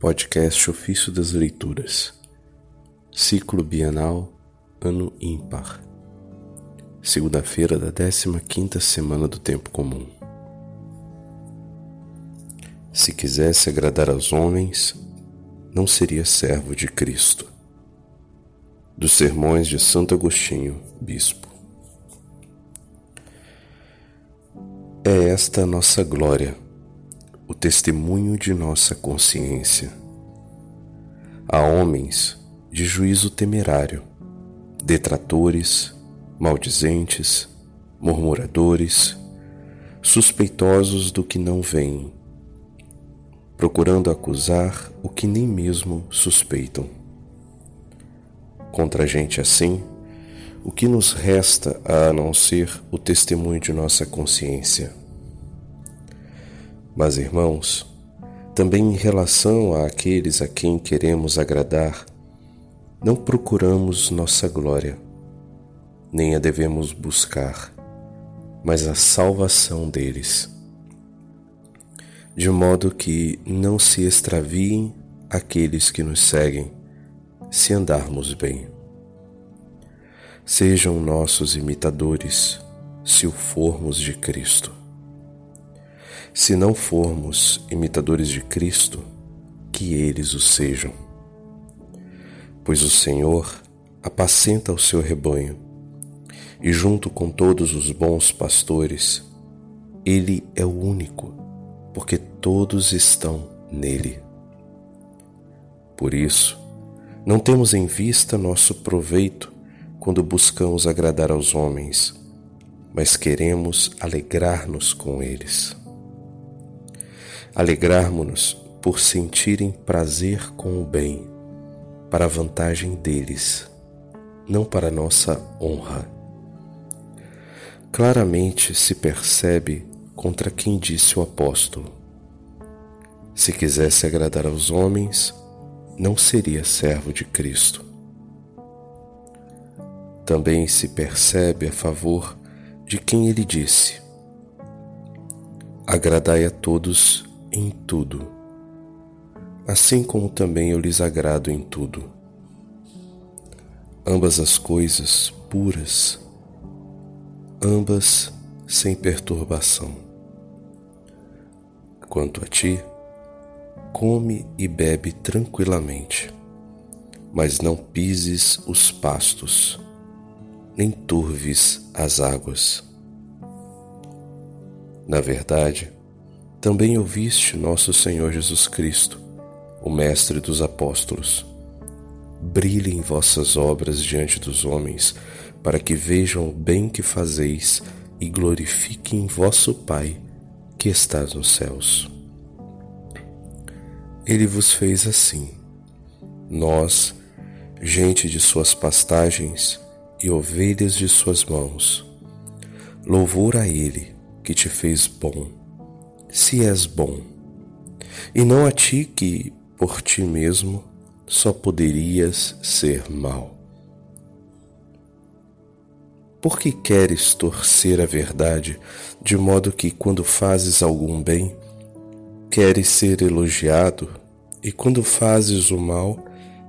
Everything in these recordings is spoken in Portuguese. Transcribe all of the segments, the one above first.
Podcast Ofício das Leituras, Ciclo Bienal, Ano Ímpar, segunda-feira da 15ª semana do Tempo Comum. Se quisesse agradar aos homens, não seria servo de Cristo. Dos Sermões de Santo Agostinho, Bispo. É esta a nossa glória o testemunho de nossa consciência. Há homens de juízo temerário, detratores, maldizentes, murmuradores, suspeitosos do que não veem, procurando acusar o que nem mesmo suspeitam. Contra gente assim, o que nos resta a não ser o testemunho de nossa consciência? Mas, irmãos, também em relação àqueles a quem queremos agradar, não procuramos nossa glória, nem a devemos buscar, mas a salvação deles, de modo que não se extraviem aqueles que nos seguem, se andarmos bem. Sejam nossos imitadores, se o formos de Cristo. Se não formos imitadores de Cristo, que eles o sejam. Pois o Senhor apacenta o seu rebanho, e junto com todos os bons pastores, ele é o único, porque todos estão nele. Por isso, não temos em vista nosso proveito quando buscamos agradar aos homens, mas queremos alegrar-nos com eles alegrarmos-nos por sentirem prazer com o bem, para a vantagem deles, não para nossa honra. Claramente se percebe contra quem disse o apóstolo: Se quisesse agradar aos homens, não seria servo de Cristo. Também se percebe a favor de quem ele disse: Agradai a todos em tudo, assim como também eu lhes agrado em tudo. Ambas as coisas puras, ambas sem perturbação. Quanto a ti, come e bebe tranquilamente, mas não pises os pastos, nem turves as águas. Na verdade, também ouviste nosso Senhor Jesus Cristo, o Mestre dos Apóstolos. Brilhem vossas obras diante dos homens, para que vejam o bem que fazeis e glorifiquem vosso Pai que estás nos céus. Ele vos fez assim. Nós, gente de suas pastagens e ovelhas de suas mãos. Louvor a Ele que te fez bom se és bom, e não a ti que, por ti mesmo, só poderias ser mal. Porque queres torcer a verdade, de modo que, quando fazes algum bem, queres ser elogiado, e quando fazes o mal,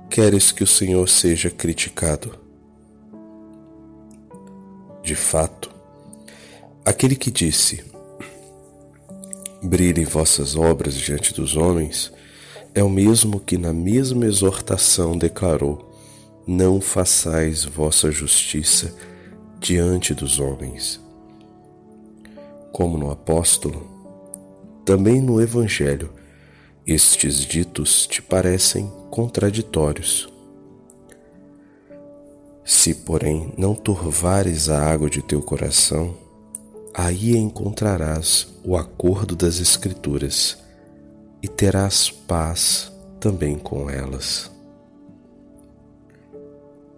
queres que o Senhor seja criticado? De fato, aquele que disse: brilhem vossas obras diante dos homens, é o mesmo que na mesma exortação declarou: Não façais vossa justiça diante dos homens. Como no apóstolo, também no Evangelho, estes ditos te parecem contraditórios. Se, porém, não turvares a água de teu coração, aí encontrarás o acordo das Escrituras e terás paz também com elas.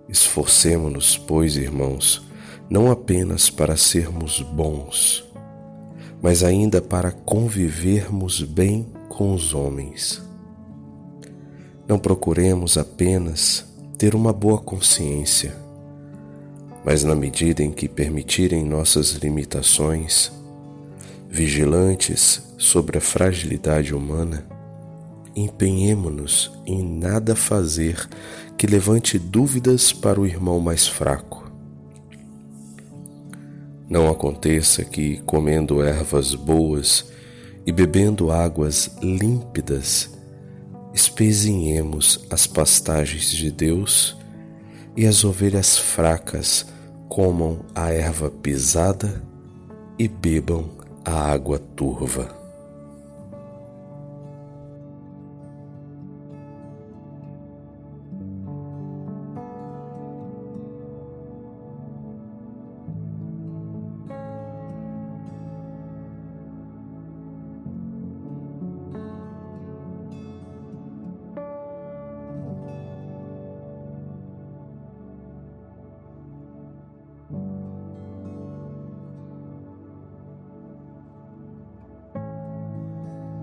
Esforcemo-nos, pois, irmãos, não apenas para sermos bons, mas ainda para convivermos bem com os homens. Não procuremos apenas ter uma boa consciência, mas na medida em que permitirem nossas limitações, vigilantes sobre a fragilidade humana, empenhemo-nos em nada fazer que levante dúvidas para o irmão mais fraco. Não aconteça que, comendo ervas boas e bebendo águas límpidas, espezinhemos as pastagens de Deus e as ovelhas fracas comam a erva pisada e bebam a água turva.